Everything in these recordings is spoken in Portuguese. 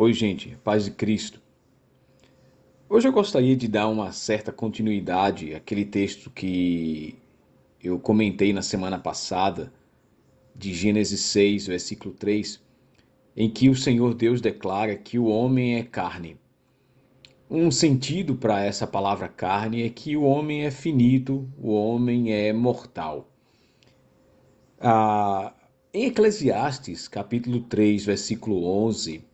Oi, gente, paz de Cristo. Hoje eu gostaria de dar uma certa continuidade àquele texto que eu comentei na semana passada, de Gênesis 6, versículo 3, em que o Senhor Deus declara que o homem é carne. Um sentido para essa palavra carne é que o homem é finito, o homem é mortal. Ah, em Eclesiastes, capítulo 3, versículo 11,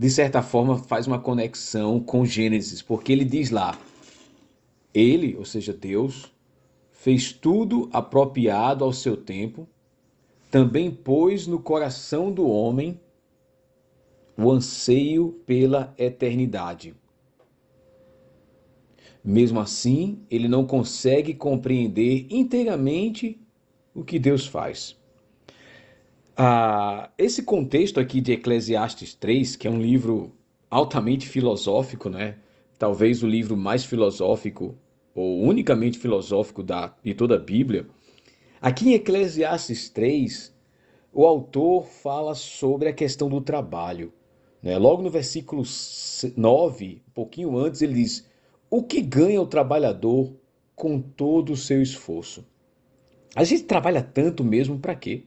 de certa forma, faz uma conexão com Gênesis, porque ele diz lá: Ele, ou seja, Deus, fez tudo apropriado ao seu tempo, também pôs no coração do homem o anseio pela eternidade. Mesmo assim, ele não consegue compreender inteiramente o que Deus faz. Ah, esse contexto aqui de Eclesiastes 3, que é um livro altamente filosófico, né? talvez o livro mais filosófico ou unicamente filosófico da, de toda a Bíblia, aqui em Eclesiastes 3, o autor fala sobre a questão do trabalho. Né? Logo no versículo 9, um pouquinho antes, ele diz: O que ganha o trabalhador com todo o seu esforço? A gente trabalha tanto mesmo para quê?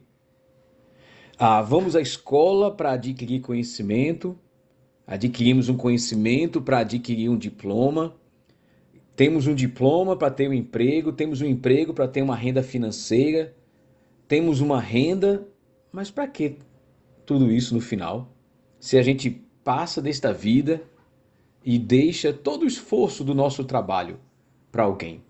Ah, vamos à escola para adquirir conhecimento, adquirimos um conhecimento para adquirir um diploma, temos um diploma para ter um emprego, temos um emprego para ter uma renda financeira, temos uma renda, mas para que tudo isso no final? Se a gente passa desta vida e deixa todo o esforço do nosso trabalho para alguém.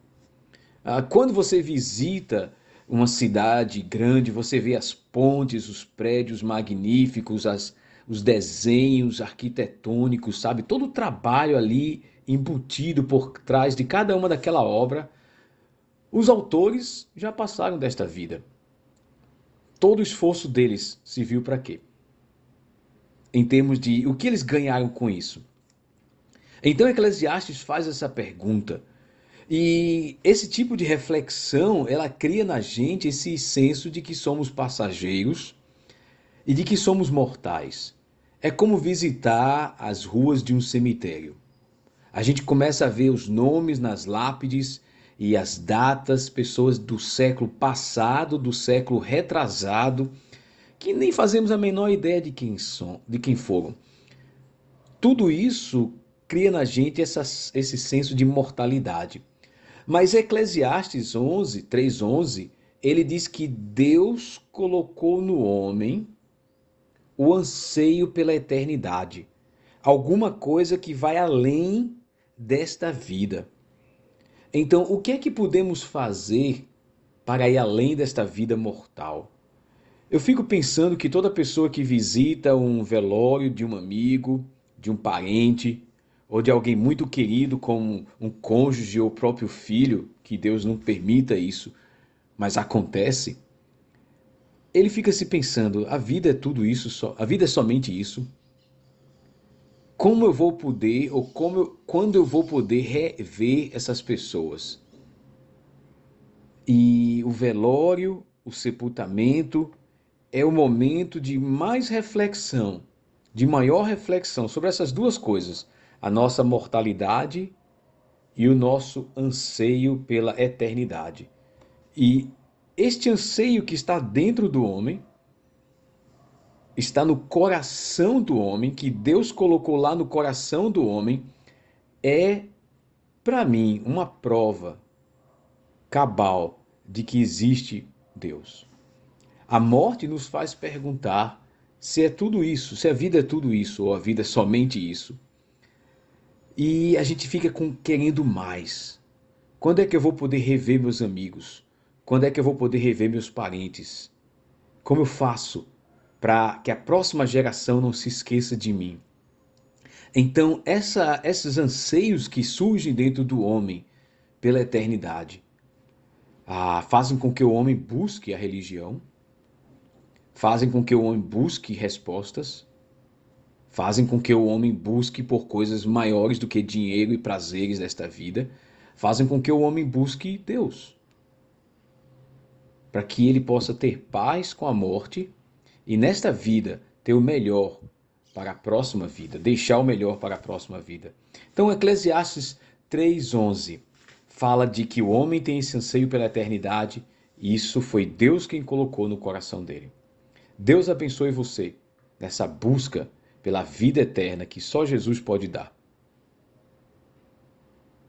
Ah, quando você visita uma cidade grande, você vê as pontes, os prédios magníficos, as, os desenhos arquitetônicos, sabe? Todo o trabalho ali embutido por trás de cada uma daquela obra. Os autores já passaram desta vida. Todo o esforço deles se viu para quê? Em termos de o que eles ganharam com isso. Então Eclesiastes faz essa pergunta e esse tipo de reflexão, ela cria na gente esse senso de que somos passageiros e de que somos mortais. É como visitar as ruas de um cemitério. A gente começa a ver os nomes nas lápides e as datas, pessoas do século passado, do século retrasado, que nem fazemos a menor ideia de quem são, de quem foram. Tudo isso cria na gente essa, esse senso de mortalidade. Mas Eclesiastes 11, 3:11, ele diz que Deus colocou no homem o anseio pela eternidade, alguma coisa que vai além desta vida. Então, o que é que podemos fazer para ir além desta vida mortal? Eu fico pensando que toda pessoa que visita um velório de um amigo, de um parente, ou de alguém muito querido como um cônjuge ou próprio filho, que Deus não permita isso, mas acontece, ele fica se pensando: a vida é tudo isso só, a vida é somente isso. Como eu vou poder ou como eu, quando eu vou poder rever essas pessoas? E o velório, o sepultamento é o momento de mais reflexão, de maior reflexão sobre essas duas coisas a nossa mortalidade e o nosso anseio pela eternidade. E este anseio que está dentro do homem, está no coração do homem, que Deus colocou lá no coração do homem, é, para mim, uma prova cabal de que existe Deus. A morte nos faz perguntar se é tudo isso, se a vida é tudo isso, ou a vida é somente isso. E a gente fica com, querendo mais. Quando é que eu vou poder rever meus amigos? Quando é que eu vou poder rever meus parentes? Como eu faço para que a próxima geração não se esqueça de mim? Então, essa, esses anseios que surgem dentro do homem pela eternidade ah, fazem com que o homem busque a religião, fazem com que o homem busque respostas, fazem com que o homem busque por coisas maiores do que dinheiro e prazeres desta vida, fazem com que o homem busque Deus. Para que ele possa ter paz com a morte e nesta vida ter o melhor para a próxima vida, deixar o melhor para a próxima vida. Então, Eclesiastes 3:11 fala de que o homem tem esse anseio pela eternidade, e isso foi Deus quem colocou no coração dele. Deus abençoe você nessa busca pela vida eterna que só Jesus pode dar.